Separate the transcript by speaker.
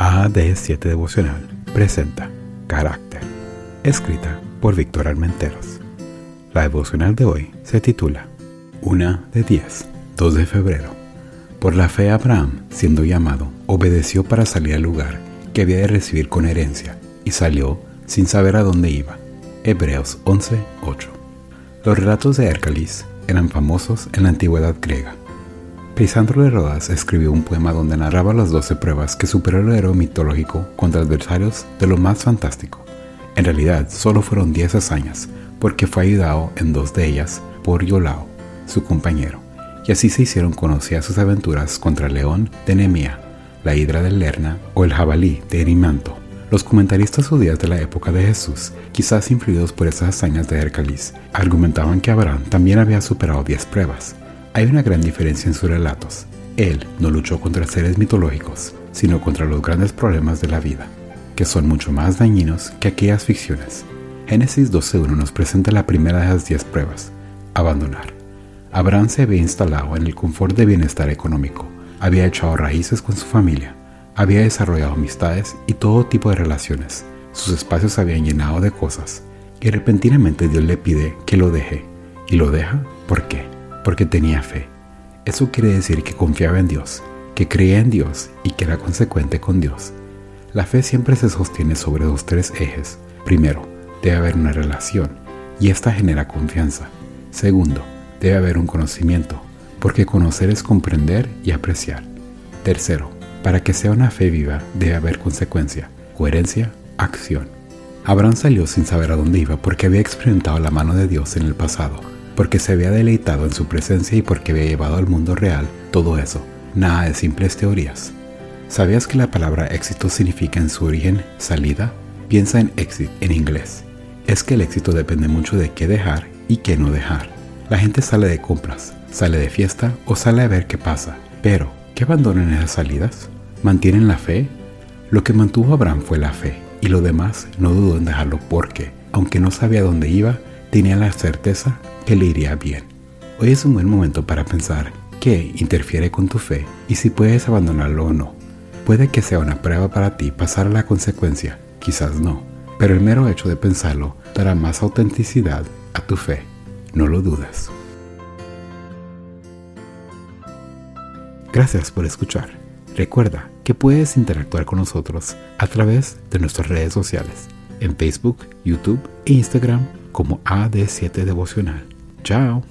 Speaker 1: AD7 Devocional presenta Carácter, escrita por Víctor Armenteros. La devocional de hoy se titula Una de 10, 2 de febrero. Por la fe Abraham, siendo llamado, obedeció para salir al lugar que había de recibir con herencia y salió sin saber a dónde iba. Hebreos 11, 8. Los relatos de Hércules eran famosos en la antigüedad griega Lisandro de Rodas escribió un poema donde narraba las 12 pruebas que superó el héroe mitológico contra adversarios de lo más fantástico. En realidad, solo fueron 10 hazañas, porque fue ayudado en dos de ellas por Yolao, su compañero, y así se hicieron conocidas sus aventuras contra el león de Nemea, la hidra de Lerna o el jabalí de Erimanto. Los comentaristas judíos de la época de Jesús, quizás influidos por esas hazañas de Hércules, argumentaban que Abraham también había superado 10 pruebas, hay una gran diferencia en sus relatos. Él no luchó contra seres mitológicos, sino contra los grandes problemas de la vida, que son mucho más dañinos que aquellas ficciones. Génesis 12.1 nos presenta la primera de las diez pruebas, abandonar. Abraham se había instalado en el confort de bienestar económico, había echado raíces con su familia, había desarrollado amistades y todo tipo de relaciones. Sus espacios se habían llenado de cosas, y repentinamente Dios le pide que lo deje. ¿Y lo deja? ¿Por qué? Porque tenía fe. Eso quiere decir que confiaba en Dios, que creía en Dios y que era consecuente con Dios. La fe siempre se sostiene sobre dos tres ejes. Primero, debe haber una relación y esta genera confianza. Segundo, debe haber un conocimiento, porque conocer es comprender y apreciar. Tercero, para que sea una fe viva debe haber consecuencia, coherencia, acción. Abraham salió sin saber a dónde iba porque había experimentado la mano de Dios en el pasado porque se había deleitado en su presencia y porque había llevado al mundo real todo eso, nada de simples teorías. ¿Sabías que la palabra éxito significa en su origen salida? Piensa en exit en inglés. Es que el éxito depende mucho de qué dejar y qué no dejar. La gente sale de compras, sale de fiesta o sale a ver qué pasa. Pero, ¿qué abandonan esas salidas? ¿Mantienen la fe? Lo que mantuvo Abraham fue la fe, y lo demás no dudó en dejarlo porque, aunque no sabía dónde iba, tenía la certeza que le iría bien. Hoy es un buen momento para pensar qué interfiere con tu fe y si puedes abandonarlo o no. Puede que sea una prueba para ti pasar la consecuencia, quizás no, pero el mero hecho de pensarlo dará más autenticidad a tu fe. No lo dudes. Gracias por escuchar. Recuerda que puedes interactuar con nosotros a través de nuestras redes sociales, en Facebook, YouTube e Instagram como AD7 Devocional. Chao.